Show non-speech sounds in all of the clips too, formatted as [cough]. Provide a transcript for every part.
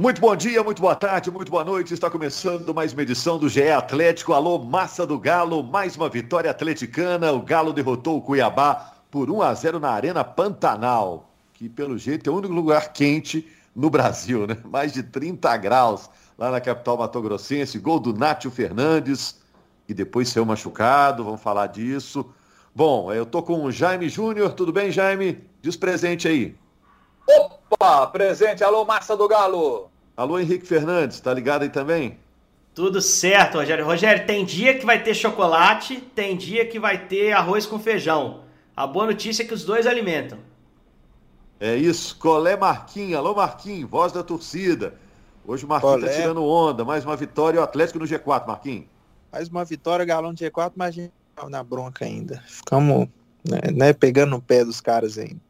Muito bom dia, muito boa tarde, muito boa noite. Está começando mais uma edição do GE Atlético. Alô, massa do Galo, mais uma vitória atleticana. O Galo derrotou o Cuiabá por 1 a 0 na Arena Pantanal, que pelo jeito é o único lugar quente no Brasil, né? [laughs] Mais de 30 graus lá na capital matogrossense. Gol do Nátio Fernandes, e depois saiu machucado, vamos falar disso. Bom, eu tô com o Jaime Júnior. Tudo bem, Jaime? Diz presente aí. Opa, presente. Alô, Massa do Galo. Alô, Henrique Fernandes, tá ligado aí também? Tudo certo, Rogério. Rogério, tem dia que vai ter chocolate, tem dia que vai ter arroz com feijão. A boa notícia é que os dois alimentam. É isso. Colé Marquinhos. Alô, Marquinhos, voz da torcida. Hoje o Marquinhos tá tirando onda. Mais uma vitória. O Atlético no G4, Marquinhos. Mais uma vitória, Galão de G4, mas a gente tá na bronca ainda. Ficamos né, né, pegando no pé dos caras ainda.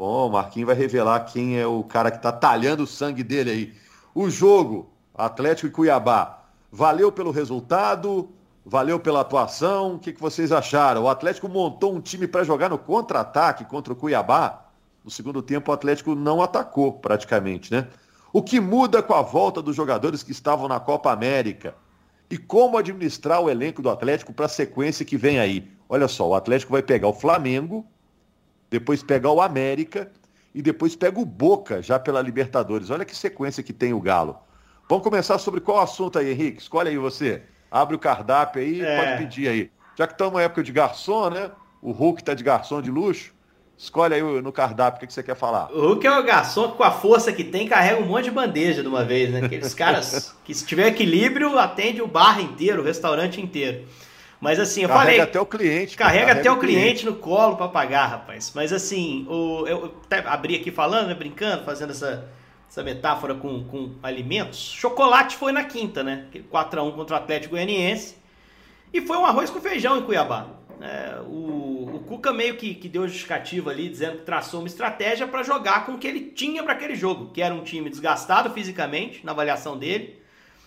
Bom, o Marquinhos vai revelar quem é o cara que tá talhando o sangue dele aí. O jogo, Atlético e Cuiabá, valeu pelo resultado, valeu pela atuação. O que, que vocês acharam? O Atlético montou um time para jogar no contra-ataque contra o Cuiabá. No segundo tempo, o Atlético não atacou praticamente, né? O que muda com a volta dos jogadores que estavam na Copa América? E como administrar o elenco do Atlético para a sequência que vem aí? Olha só, o Atlético vai pegar o Flamengo, depois pegar o América e depois pega o Boca já pela Libertadores. Olha que sequência que tem o Galo. Vamos começar sobre qual assunto aí, Henrique? Escolhe aí você. Abre o cardápio aí, é. pode pedir aí. Já que estamos na época de garçom, né? O Hulk tá de garçom de luxo. Escolhe aí no cardápio o que, que você quer falar. O Hulk é o garçom que, com a força que tem, carrega um monte de bandeja de uma vez, né? Aqueles caras [laughs] que, se tiver equilíbrio, atende o bar inteiro, o restaurante inteiro. Mas assim, eu carrega falei. Carrega até o cliente. Carrega, carrega até o cliente, cliente no colo para pagar, rapaz. Mas assim, o, eu até abri aqui falando, né, brincando, fazendo essa, essa metáfora com, com alimentos. Chocolate foi na quinta, né? 4x1 contra o Atlético Goianiense. E foi um arroz com feijão em Cuiabá. É, o, o Cuca meio que, que deu justificativa ali, dizendo que traçou uma estratégia para jogar com o que ele tinha para aquele jogo, que era um time desgastado fisicamente, na avaliação dele.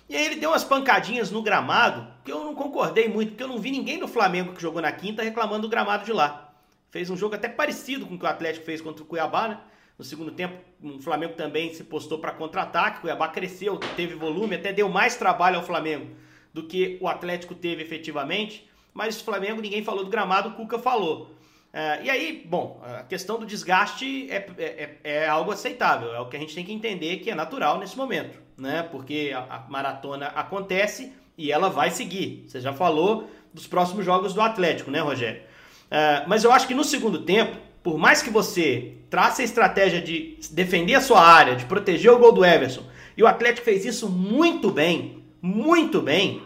E aí ele deu umas pancadinhas no gramado, que eu não concordei muito, porque eu não vi ninguém do Flamengo que jogou na quinta reclamando do gramado de lá. Fez um jogo até parecido com o que o Atlético fez contra o Cuiabá, né? No segundo tempo, o Flamengo também se postou para contra-ataque, o Cuiabá cresceu, teve volume, até deu mais trabalho ao Flamengo do que o Atlético teve efetivamente mas o Flamengo ninguém falou do gramado, o Cuca falou. É, e aí, bom, a questão do desgaste é, é, é, é, algo aceitável, é o que a gente tem que entender que é natural nesse momento, né? Porque a, a maratona acontece e ela vai seguir. Você já falou dos próximos jogos do Atlético, né, Rogério? É, mas eu acho que no segundo tempo, por mais que você trace a estratégia de defender a sua área, de proteger o gol do Everson, e o Atlético fez isso muito bem, muito bem,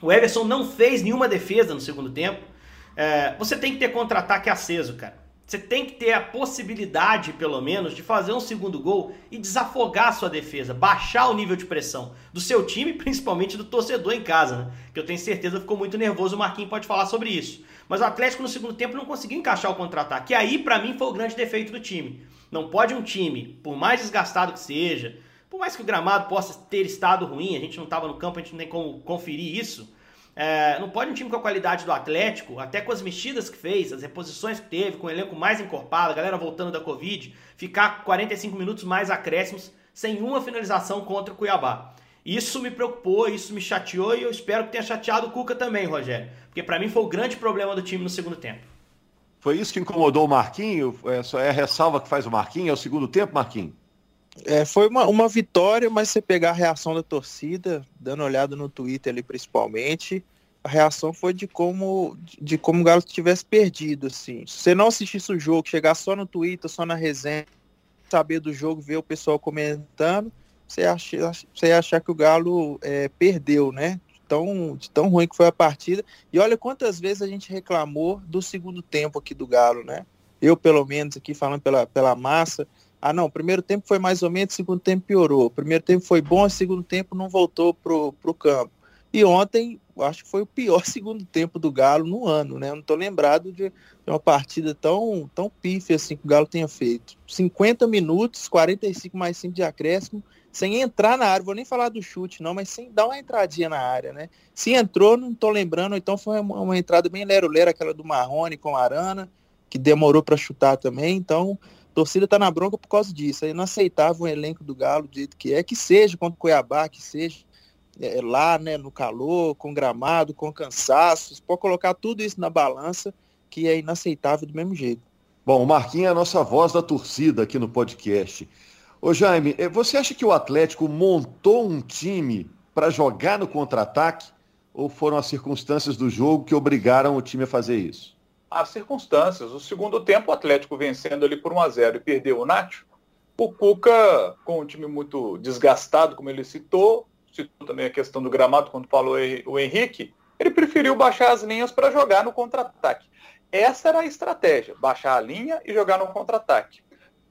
o Everson não fez nenhuma defesa no segundo tempo. É, você tem que ter contra-ataque aceso, cara. Você tem que ter a possibilidade, pelo menos, de fazer um segundo gol e desafogar a sua defesa, baixar o nível de pressão do seu time, [laughs] principalmente do torcedor em casa, né? Que eu tenho certeza ficou muito nervoso, o Marquinhos pode falar sobre isso. Mas o Atlético no segundo tempo não conseguiu encaixar o contra-ataque. E aí, para mim, foi o grande defeito do time. Não pode um time, por mais desgastado que seja, por mais que o gramado possa ter estado ruim, a gente não estava no campo, a gente não tem como conferir isso. É, não pode um time com a qualidade do Atlético, até com as mexidas que fez, as reposições que teve, com o elenco mais encorpado, a galera voltando da Covid, ficar 45 minutos mais acréscimos sem uma finalização contra o Cuiabá. Isso me preocupou, isso me chateou e eu espero que tenha chateado o Cuca também, Rogério. Porque para mim foi o grande problema do time no segundo tempo. Foi isso que incomodou o Marquinho? É, só é a ressalva que faz o Marquinho? É o segundo tempo, Marquinho? É, foi uma, uma vitória, mas você pegar a reação da torcida, dando olhada no Twitter ali principalmente, a reação foi de como de como o Galo tivesse perdido, assim. Se você não assistisse o jogo, chegar só no Twitter, só na resenha, saber do jogo, ver o pessoal comentando, você acha, você achar que o Galo é, perdeu, né? Tão, de tão ruim que foi a partida. E olha quantas vezes a gente reclamou do segundo tempo aqui do Galo, né? Eu, pelo menos, aqui falando pela, pela massa, ah, não, o primeiro tempo foi mais ou menos, o segundo tempo piorou. Primeiro tempo foi bom, segundo tempo não voltou pro, pro campo. E ontem, acho que foi o pior [laughs] segundo tempo do Galo no ano, né? Eu não estou lembrado de, uma partida tão, tão pífia assim que o Galo tenha feito. 50 minutos, 45 mais 5 de acréscimo, sem entrar na área. Vou nem falar do chute, não, mas sem dar uma entradinha na área, né? Se entrou, não estou lembrando, então foi uma, uma entrada bem lero-lero, aquela do Marrone com a Arana, que demorou para chutar também. Então, torcida tá na bronca por causa disso. É inaceitável o elenco do Galo do jeito que é, que seja contra o Cuiabá, que seja é, lá, né, no calor, com gramado, com cansaço. Você pode colocar tudo isso na balança, que é inaceitável do mesmo jeito. Bom, o Marquinhos é a nossa voz da torcida aqui no podcast. Ô Jaime, eh, você acha que o Atlético montou um time para jogar no contra-ataque ou foram as circunstâncias do jogo que obrigaram o time a fazer isso? As circunstâncias. O segundo tempo, o Atlético vencendo ali por 1 a 0 e perdeu o Nacho. O Cuca, com um time muito desgastado, como ele citou, citou também a questão do gramado quando falou o Henrique, ele preferiu baixar as linhas para jogar no contra-ataque. Essa era a estratégia, baixar a linha e jogar no contra-ataque.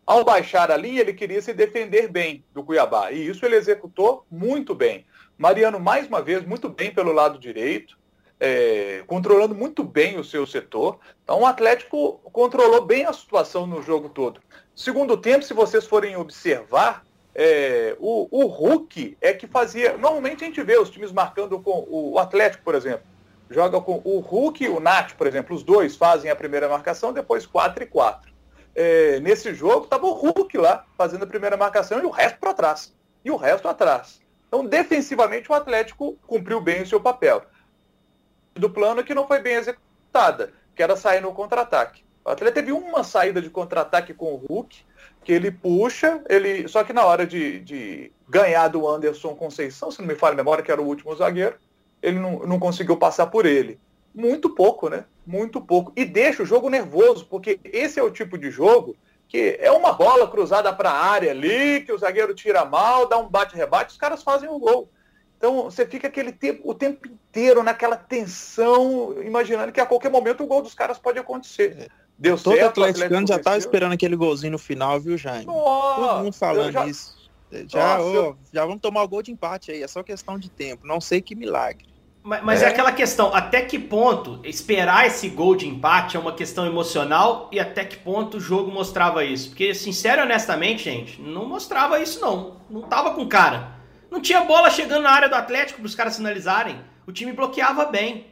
Ao baixar a linha, ele queria se defender bem do Cuiabá, e isso ele executou muito bem. Mariano, mais uma vez, muito bem pelo lado direito, é, controlando muito bem o seu setor. Então, o Atlético controlou bem a situação no jogo todo. Segundo tempo, se vocês forem observar, é, o, o Hulk é que fazia. Normalmente a gente vê os times marcando com o, Atlético, por exemplo. Joga com o Hulk e o Nath, por exemplo. Os dois fazem a primeira marcação, depois 4 e 4. É, nesse jogo estava o Hulk lá fazendo a primeira marcação e o resto para trás. E o resto atrás. Então, defensivamente, o Atlético cumpriu bem o seu papel. Do plano que não foi bem executada, que era sair no contra-ataque. O Atlético teve uma saída de contra-ataque com o Hulk, que ele puxa, ele só que na hora de, de, ganhar do Anderson Conceição, se não me falha a memória, que era o último zagueiro, ele não, não conseguiu passar por ele. Muito pouco, né? Muito pouco. E deixa o jogo nervoso, porque esse é o tipo de jogo que é uma bola cruzada para a área ali, que o zagueiro tira mal, dá um bate-rebate, os caras fazem o um gol. Então você fica aquele tempo, o tempo inteiro naquela tensão, imaginando que a qualquer momento o gol dos caras pode acontecer. É. Deu Todo certo, atleticano já estava esperando aquele golzinho no final, viu, Jaime? Oh, Todo mundo falando já... isso. Já, Nossa, oh, eu... já vamos tomar o gol de empate aí, é só questão de tempo. Não sei que milagre. Mas, mas é. é. aquela questão, até que ponto esperar esse gol de empate é uma questão emocional e até que ponto o jogo mostrava isso? Porque, sincero e honestamente, gente, não mostrava isso não. Não tava com cara. Não tinha bola chegando na área do Atlético para os caras sinalizarem. O time bloqueava bem.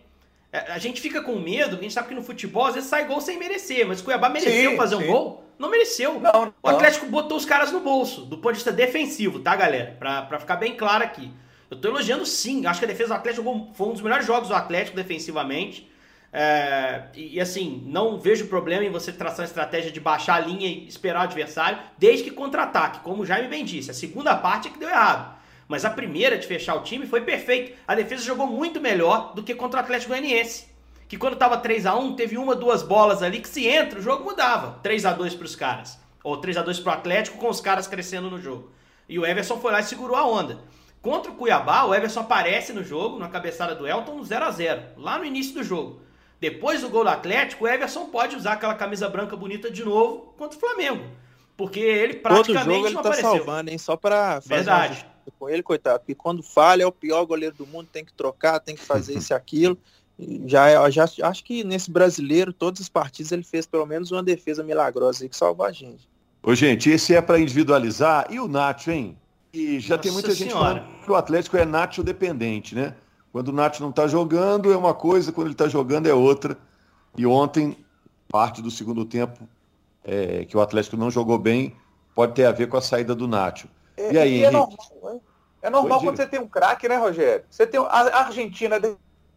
É, a gente fica com medo, a gente sabe que no futebol às vezes sai gol sem merecer, mas o Cuiabá mereceu sim, fazer sim. um gol? Não mereceu. Não, não. O Atlético botou os caras no bolso, do ponto de vista defensivo, tá, galera? Pra, pra ficar bem claro aqui. Eu tô elogiando sim, acho que a defesa do Atlético foi um dos melhores jogos do Atlético defensivamente. É, e, assim, não vejo problema em você traçar a estratégia de baixar a linha e esperar o adversário, desde que contra-ataque, como o Jaime bem disse. A segunda parte é que deu errado. Mas a primeira de fechar o time foi perfeito. A defesa jogou muito melhor do que contra o Atlético Goianiense. Que quando tava 3 a 1 teve uma, duas bolas ali que se entra, o jogo mudava. 3 a 2 para os caras. Ou 3 a 2 para o Atlético com os caras crescendo no jogo. E o Everson foi lá e segurou a onda. Contra o Cuiabá, o Everson aparece no jogo, na cabeçada do Elton, 0 a 0 lá no início do jogo. Depois do gol do Atlético, o Everson pode usar aquela camisa branca bonita de novo contra o Flamengo. Porque ele praticamente Todo jogo ele não tá apareceu. salvando, hein? Só para Verdade com ele, coitado, porque quando falha é o pior goleiro do mundo, tem que trocar, tem que fazer [laughs] isso e aquilo. Já, é, já acho que nesse brasileiro, todos os partidos, ele fez pelo menos uma defesa milagrosa aí que salvou a gente. Ô, gente, esse é para individualizar. E o Nacho, hein? E já Nossa tem muita gente falando que o Atlético é Nacho dependente, né? Quando o Nacho não está jogando é uma coisa, quando ele está jogando é outra. E ontem, parte do segundo tempo, é, que o Atlético não jogou bem, pode ter a ver com a saída do Nacho. É, e aí, é normal, né? É normal quando você tem um craque, né, Rogério? Você tem a Argentina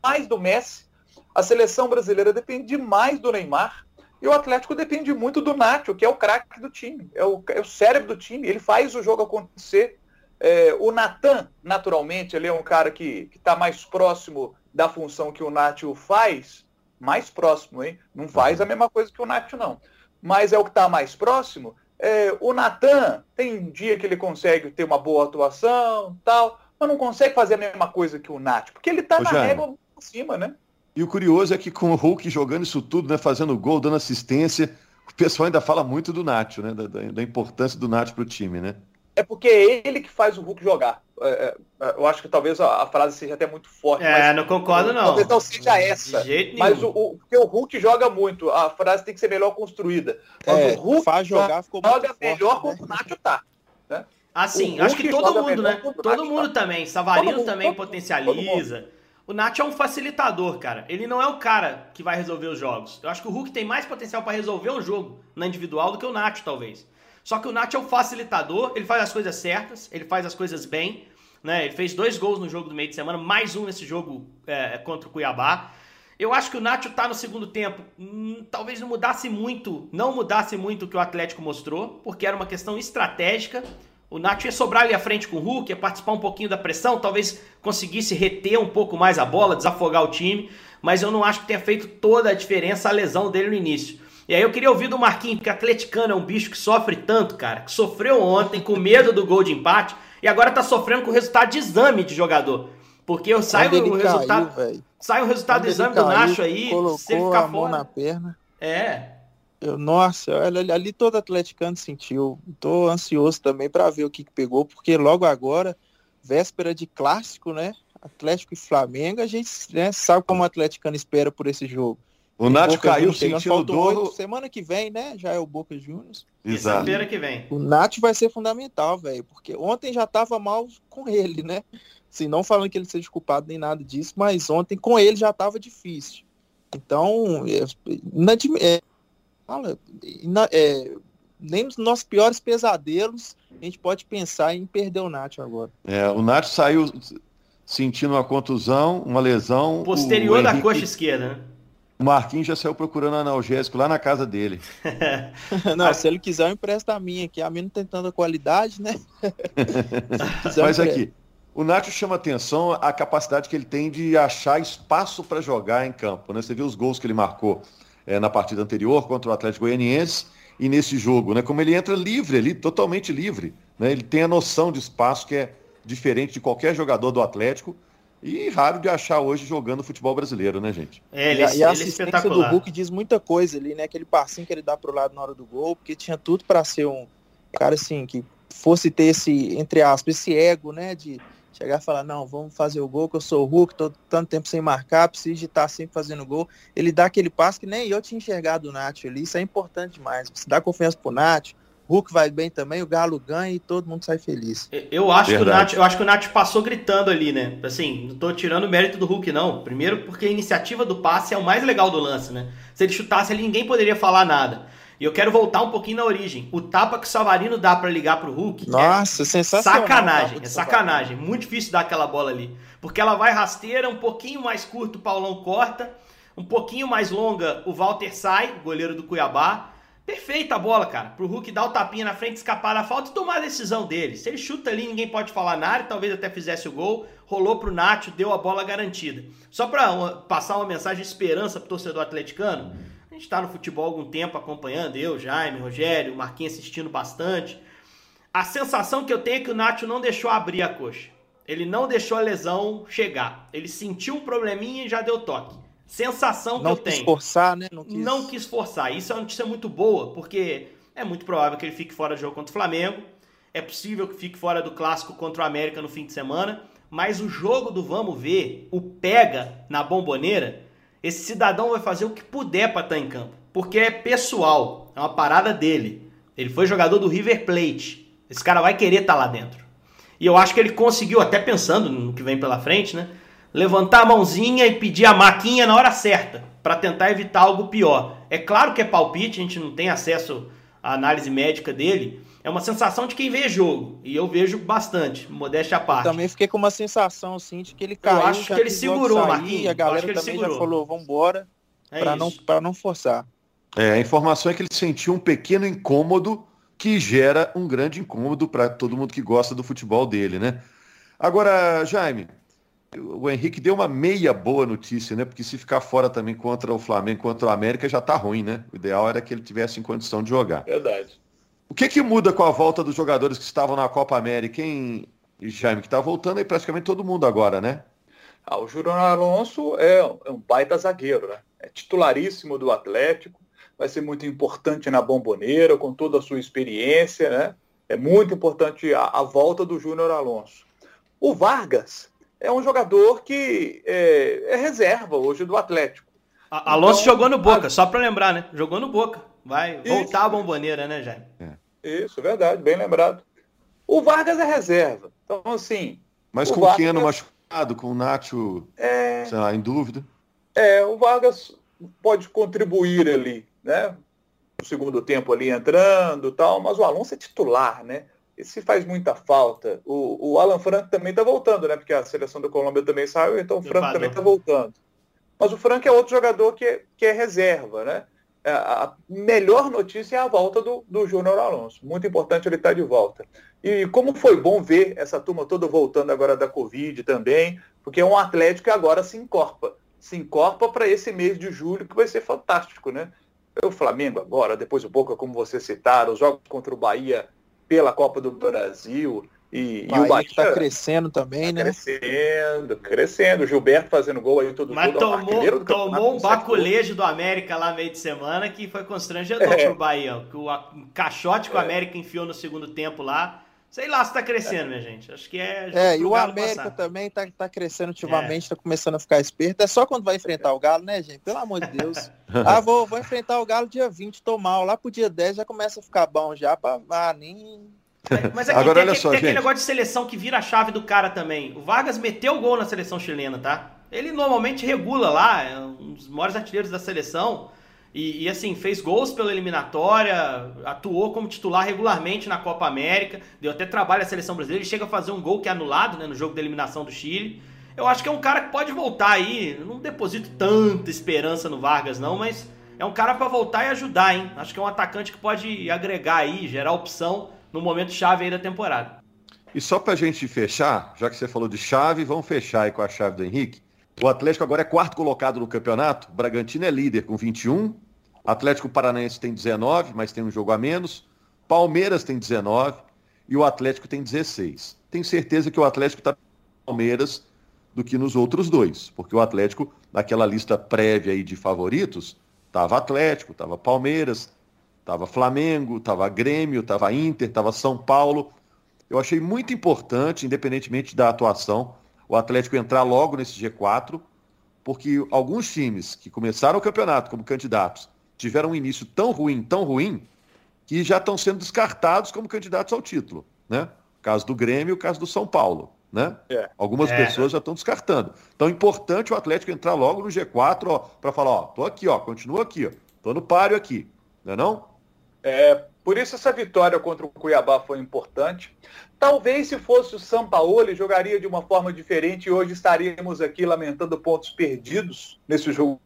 mais do Messi, a seleção brasileira depende mais do Neymar e o Atlético depende muito do Nacho, que é o craque do time, é o, é o, cérebro do time, ele faz o jogo acontecer. É, o Natan, naturalmente, ele é um cara que está mais próximo da função que o Nacho faz, mais próximo, hein? Não faz a mesma coisa que o Nacho, não. Mas é o que está mais próximo. É, o Natan tem um dia que ele consegue ter uma boa atuação, tal, mas não consegue fazer a mesma coisa que o Nath, porque ele tá Ô, na Jaime, régua cima, né? E o curioso é que com o Hulk jogando isso tudo, né, fazendo gol, dando assistência, o pessoal ainda fala muito do Nath, né, da, da importância do Nath para o time, né? é porque é ele que faz o Hulk jogar. É, é, é, eu acho que talvez a, a, frase seja até muito forte. É, não concordo não. Talvez não seja essa. mas o, o, porque o Hulk joga muito, a frase tem que ser melhor construída. Mas é, o Hulk faz jogar, ficou joga muito melhor forte, quando né? o Nacho tá. Né? Assim, acho que todo mundo, né? Todo mundo tá. também. Savarino também potencializa. O Nath é um facilitador, cara. Ele não é o cara que vai resolver os jogos. Eu acho que o Hulk tem mais potencial para resolver um jogo na individual do que o Nath, talvez. Só que o Nath é um facilitador, ele faz as coisas certas, ele faz as coisas bem. Né? Ele fez dois gols no jogo do meio de semana, mais um nesse jogo é, contra o Cuiabá. Eu acho que o Nacho tá no segundo tempo. Hum, talvez não mudasse muito, não mudasse muito o que o Atlético mostrou, porque era uma questão estratégica. O Nacho ia sobrar ali à frente com o Hulk, ia participar um pouquinho da pressão, talvez conseguisse reter um pouco mais a bola, desafogar o time, mas eu não acho que tenha feito toda a diferença a lesão dele no início. E aí eu queria ouvir do Marquinhos, porque atleticano é um bicho que sofre tanto, cara, que sofreu ontem com medo do gol de empate e agora tá sofrendo com o resultado de exame de jogador. Porque eu saio o resultado. Caiu, sai o resultado do exame caiu, do Nacho aí, colocou se ele ficar a fora. na perna. É. Eu, nossa, ali, ali todo atleticano sentiu. Tô ansioso também para ver o que, que pegou, porque logo agora, véspera de clássico, né? Atlético e Flamengo, a gente né, sabe como o atleticano espera por esse jogo. O Nath caiu sentindo dor. Semana que vem, né? Já é o Boca Juniors. Exato. Semana que vem. O Nath vai ser fundamental, velho. Porque ontem já tava mal com ele, né? Assim, não falando que ele seja culpado nem nada disso, mas ontem com ele já tava difícil. Então, é, é, fala, é, nem nos nossos piores pesadelos a gente pode pensar em perder o Nath agora. É, o Nath saiu sentindo uma contusão, uma lesão. Posterior da coxa esquerda, né? O Marquinhos já saiu procurando analgésico lá na casa dele. [laughs] não, se ele quiser, eu empresto a minha, que a minha não tem tanta qualidade, né? [laughs] Mas aqui, o Nacho chama atenção a capacidade que ele tem de achar espaço para jogar em campo. Né? Você viu os gols que ele marcou é, na partida anterior contra o Atlético Goianiense e nesse jogo, né? Como ele entra livre ali, totalmente livre. Né? Ele tem a noção de espaço que é diferente de qualquer jogador do Atlético e raro de achar hoje jogando futebol brasileiro, né, gente? É, ele, e a, e a é assistência do Hulk diz muita coisa ali, né? Aquele passinho que ele dá pro lado na hora do gol, porque tinha tudo para ser um cara assim que fosse ter esse, entre aspas, esse ego, né? De chegar e falar, não, vamos fazer o gol, que eu sou o Hulk, tô tanto tempo sem marcar, preciso de estar sempre fazendo gol. Ele dá aquele passo que nem eu tinha enxergado o Nath ali, isso é importante demais. Você dá confiança pro Nath, Hulk vai bem também, o Galo ganha e todo mundo sai feliz. Eu acho, que o Nath, eu acho que o Nath passou gritando ali, né? Assim, não tô tirando o mérito do Hulk, não. Primeiro porque a iniciativa do passe é o mais legal do lance, né? Se ele chutasse ali, ninguém poderia falar nada. E eu quero voltar um pouquinho na origem. O tapa que o Savarino dá para ligar pro Hulk. É Nossa, é sensacional. Sacanagem, é sacanagem. Muito difícil dar aquela bola ali. Porque ela vai rasteira, um pouquinho mais curto o Paulão corta, um pouquinho mais longa o Walter sai, goleiro do Cuiabá. Perfeita a bola, cara. Pro Hulk dar o tapinha na frente, escapar da falta e tomar a decisão dele. Se ele chuta ali, ninguém pode falar nada, talvez até fizesse o gol. Rolou pro Nacho, deu a bola garantida. Só para passar uma mensagem de esperança pro torcedor atleticano, a gente tá no futebol há algum tempo acompanhando, eu, Jaime, Rogério, Marquinhos assistindo bastante. A sensação que eu tenho é que o Nacho não deixou abrir a coxa. Ele não deixou a lesão chegar. Ele sentiu um probleminha e já deu toque. Sensação que não eu tenho. Não quis forçar, né? Não quis... não quis forçar. Isso é uma notícia muito boa, porque é muito provável que ele fique fora do jogo contra o Flamengo. É possível que fique fora do clássico contra o América no fim de semana. Mas o jogo do vamos ver, o pega na bomboneira, esse cidadão vai fazer o que puder para estar tá em campo. Porque é pessoal, é uma parada dele. Ele foi jogador do River Plate. Esse cara vai querer estar tá lá dentro. E eu acho que ele conseguiu, até pensando no que vem pela frente, né? Levantar a mãozinha e pedir a maquinha na hora certa, para tentar evitar algo pior. É claro que é palpite, a gente não tem acesso à análise médica dele. É uma sensação de quem vê jogo. E eu vejo bastante, modéstia à parte. Eu também fiquei com uma sensação assim de que ele caiu. Eu acho que ele segurou, Marquinhos. A galera também segurou. já falou, vambora, é para não, não forçar. É, a informação é que ele sentiu um pequeno incômodo que gera um grande incômodo para todo mundo que gosta do futebol dele, né? Agora, Jaime, o Henrique deu uma meia boa notícia, né? Porque se ficar fora também contra o Flamengo, contra o América, já tá ruim, né? O ideal era que ele tivesse em condição de jogar. Verdade. O que que muda com a volta dos jogadores que estavam na Copa América, hein, Jaime? Que tá voltando aí praticamente todo mundo agora, né? Ah, o Júnior Alonso é, é um baita zagueiro, né? É titularíssimo do Atlético, vai ser muito importante na bomboneira, com toda a sua experiência, né? É muito importante a, a volta do Júnior Alonso. O Vargas é um jogador que é, é reserva hoje do Atlético. A, Alonso então, jogou no Boca, a... só para lembrar, né? Jogou no Boca. Vai Isso. voltar a bomboneira, né, Jaime? É. Isso, verdade, bem lembrado. O Vargas é reserva. Então, assim. Mas com Vargas... o Keno com o Nacho é... lá, em dúvida. É, o Vargas pode contribuir ali, né? No segundo tempo ali entrando tal, mas o Alonso é titular, né? Esse faz muita falta. O, o Alan Franco também está voltando, né? Porque a seleção da Colômbia também saiu, então o Franco também está voltando. Mas o Franco é outro jogador que, é, que é reserva, né? É, a melhor notícia é a volta do, do Júnior Alonso. Muito importante ele estar tá de volta. E como foi bom ver essa turma toda voltando agora da Covid também, porque é um Atlético que agora se encorpa. Se encorpa para esse mês de julho, que vai ser fantástico, né? O Flamengo agora, depois o Boca, como você citaram, os jogos contra o Bahia pela Copa do Brasil, e, e o Bahia está crescendo também, tá né? Crescendo, crescendo. O Gilberto fazendo gol aí todo Mas jogo. tomou, tomou um baculejo do América lá meio de semana que foi constrangedor é. pro Bahia. Que o caixote que é. o América enfiou no segundo tempo lá. Sei lá se tá crescendo, minha gente. Acho que é. É, e o América passar. também tá, tá crescendo ultimamente, é. tá começando a ficar esperto. É só quando vai enfrentar o Galo, né, gente? Pelo amor de Deus. [laughs] ah, vou, vou enfrentar o Galo dia 20, tô mal. Lá pro dia 10 já começa a ficar bom já. Pra, ah, nem mas aqui Agora, tem, olha só, tem aquele negócio de seleção que vira a chave do cara também. O Vargas meteu o gol na seleção chilena, tá? Ele normalmente regula lá, é um dos maiores artilheiros da seleção. E, e, assim, fez gols pela eliminatória, atuou como titular regularmente na Copa América, deu até trabalho à seleção brasileira. Ele chega a fazer um gol que é anulado né, no jogo da eliminação do Chile. Eu acho que é um cara que pode voltar aí. não deposito tanta esperança no Vargas, não, mas é um cara para voltar e ajudar, hein? Acho que é um atacante que pode agregar aí, gerar opção no momento chave aí da temporada. E só para a gente fechar, já que você falou de chave, vamos fechar aí com a chave do Henrique. O Atlético agora é quarto colocado no campeonato. O Bragantino é líder com 21. Atlético Paranaense tem 19, mas tem um jogo a menos. Palmeiras tem 19 e o Atlético tem 16. Tenho certeza que o Atlético está Palmeiras do que nos outros dois, porque o Atlético, naquela lista prévia aí de favoritos, estava Atlético, estava Palmeiras, Tava Flamengo, tava Grêmio, tava Inter, tava São Paulo. Eu achei muito importante, independentemente da atuação, o Atlético entrar logo nesse G4, porque alguns times que começaram o campeonato como candidatos tiveram um início tão ruim, tão ruim, que já estão sendo descartados como candidatos ao título, né? O caso do Grêmio, o caso do São Paulo, né? É. Algumas é. pessoas já estão descartando. Então é importante o Atlético entrar logo no G4, para falar, ó, tô aqui, ó, continua aqui, ó, tô no páreo aqui, não é não? É, por isso essa vitória contra o Cuiabá foi importante. Talvez se fosse o São Paulo, ele jogaria de uma forma diferente e hoje estaríamos aqui lamentando pontos perdidos nesse jogo.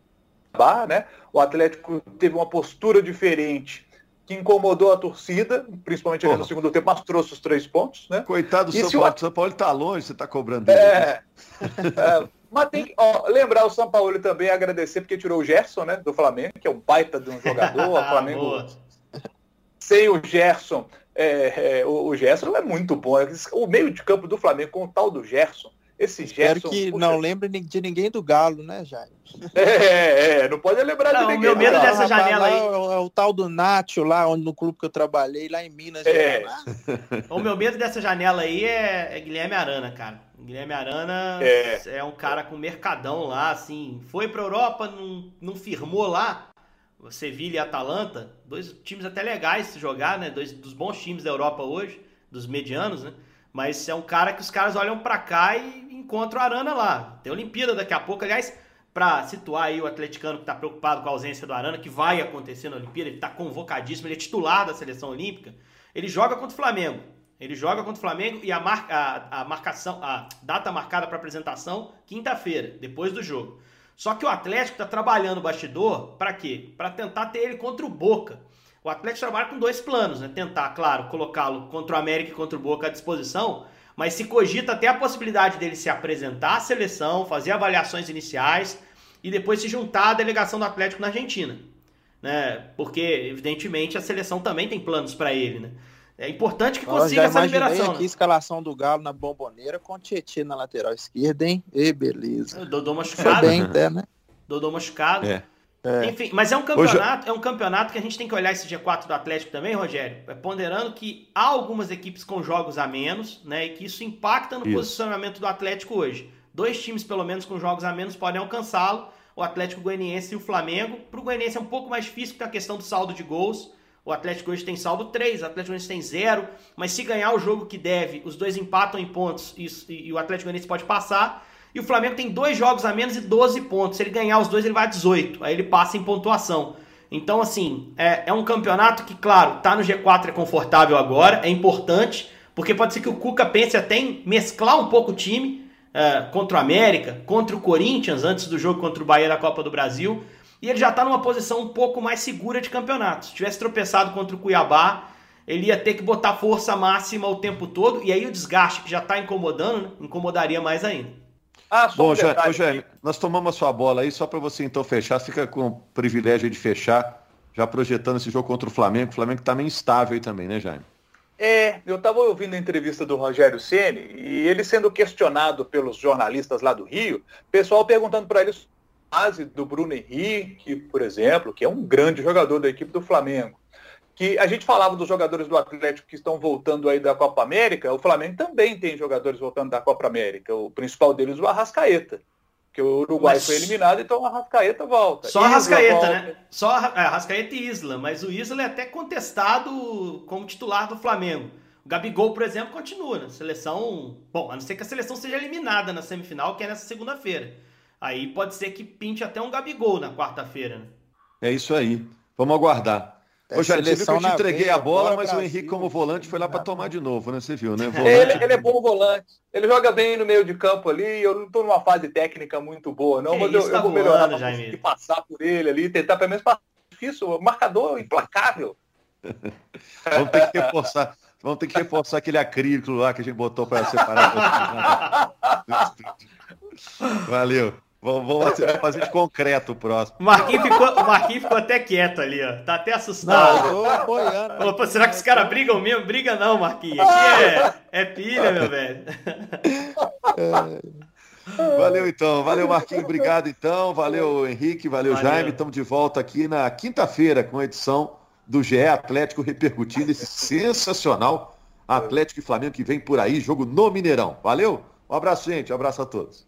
Né? O Atlético teve uma postura diferente que incomodou a torcida, principalmente no segundo tempo, mas trouxe os três pontos. Né? Coitado do São Paulo, o... São Paulo está longe, você está cobrando dele. É, [laughs] é, mas tem que ó, lembrar o São Paulo também agradecer porque tirou o Gerson né, do Flamengo, que é um baita de um jogador. [laughs] O Flamengo sem o Gerson. É, é, o, Gerson é muito bom. O meio de campo do Flamengo com o tal do Gerson. Esse Espero Gerson. que puxa, não lembre de ninguém do Galo, né, Jair? [laughs] É, é, não pode lembrar não, de ninguém. O meu medo dessa janela aí. É o, é o, tal do Nacho lá, onde, no clube que eu trabalhei, lá em Minas. É. [laughs] o meu medo dessa janela aí é, é Guilherme Arana, cara. Guilherme Arana é. é um cara com mercadão lá, assim. Foi pra Europa, não, não firmou lá. Sevilha e Atalanta, dois times até legais de jogar, né? Dois dos bons times da Europa hoje, dos medianos, né? Mas é um cara que os caras olham para cá e encontram o Arana lá. Tem Olimpíada daqui a pouco, aliás, para situar aí o atleticano que está preocupado com a ausência do Arana, que vai acontecer na Olimpíada, ele está convocadíssimo, ele é titular da seleção olímpica. Ele joga contra o Flamengo. Ele joga contra o Flamengo e a, mar, a, a marcação, a data marcada para apresentação, quinta-feira, depois do jogo. Só que o Atlético está trabalhando o bastidor para quê? Para tentar ter ele contra o Boca. O Atlético trabalha com dois planos, né? Tentar, claro, colocá-lo contra o América e contra o Boca à disposição, mas se cogita até a possibilidade dele se apresentar à seleção, fazer avaliações iniciais e depois se juntar à delegação do Atlético na Argentina. Né? Porque, evidentemente, a seleção também tem planos para ele, né? É importante que consiga essa liberação. aqui né? escalação do Galo na bomboneira com Tietchan na lateral esquerda, hein? E beleza. Dodô machucado. Foi bem, até, né? Dodô machucado. É. É. Enfim, mas é um campeonato, Hoje... é um campeonato que a gente tem que olhar esse G4 do Atlético também, Rogério, é ponderando que há algumas equipes com jogos a menos, né, e que isso impacta no isso. posicionamento do Atlético hoje. Dois times pelo menos com jogos a menos podem alcançá-lo, o Atlético Goianiense e o Flamengo. Para o Goianiense é um pouco mais difícil porque a questão do saldo de gols. O Atlético hoje tem saldo 3, o Atlético Goianiense tem 0, mas se ganhar o jogo que deve, os dois empatam em pontos e, e, e o Atlético Goianiense pode passar. E o Flamengo tem dois jogos a menos e 12 pontos. Se ele ganhar os dois, ele vai a 18. Aí ele passa em pontuação. Então, assim, é, é um campeonato que, claro, tá no G4 é confortável agora, é importante, porque pode ser que o Cuca pense até em mesclar um pouco o time é, contra o América, contra o Corinthians, antes do jogo contra o Bahia da Copa do Brasil. E ele já está numa posição um pouco mais segura de campeonato. Se tivesse tropeçado contra o Cuiabá, ele ia ter que botar força máxima o tempo todo, e aí o desgaste que já está incomodando, né, incomodaria mais ainda. Ah, Bom, um Jaime, nós tomamos a sua bola aí, só para você então fechar, fica com o privilégio de fechar, já projetando esse jogo contra o Flamengo. O Flamengo está meio instável aí também, né, Jaime? É, eu estava ouvindo a entrevista do Rogério Ceni e ele sendo questionado pelos jornalistas lá do Rio, pessoal perguntando para ele base do Bruno Henrique, por exemplo, que é um grande jogador da equipe do Flamengo. Que a gente falava dos jogadores do Atlético que estão voltando aí da Copa América, o Flamengo também tem jogadores voltando da Copa América. O principal deles, o Arrascaeta. Que o Uruguai mas... foi eliminado, então o Arrascaeta volta. Só Arrascaeta, volta. né? Só Arrascaeta e Isla, mas o Isla é até contestado como titular do Flamengo. O Gabigol, por exemplo, continua na seleção. Bom, a não ser que a seleção seja eliminada na semifinal, que é nessa segunda-feira. Aí pode ser que pinte até um Gabigol na quarta-feira. Né? É isso aí. Vamos aguardar. Ô, Jair, você viu que eu te entreguei veia, a bola, mas Brasil, o Henrique, como volante, foi lá para tomar de novo, né? Você viu, né? Volante... Ele, ele, é bom volante. Ele joga bem no meio de campo ali. Eu não estou numa fase técnica muito boa, não, que mas eu, tá eu, vou melhorar para passar por ele ali, tentar pelo menos passar. Difícil, marcador implacável. [laughs] Vamos ter que reforçar. Vamos ter que reforçar aquele acrílico lá que a gente botou para separar. [laughs] Valeu. Vamos, fazer de concreto o próximo. O Marquinhos ficou, o Marquinhos ficou até quieto ali, ó. Tá até assustado. Não, tô Pô, será que os caras brigam mesmo? Briga não, Marquinhos. Aqui é, é pilha, meu velho. Valeu então, valeu Marquinhos, obrigado então, valeu Henrique, valeu, valeu. Jaime, estamos de volta aqui na quinta-feira com a edição do GE Atlético repercutindo esse sensacional Atlético e Flamengo que vem por aí, jogo no Mineirão. Valeu, um abraço gente, um abraço a todos.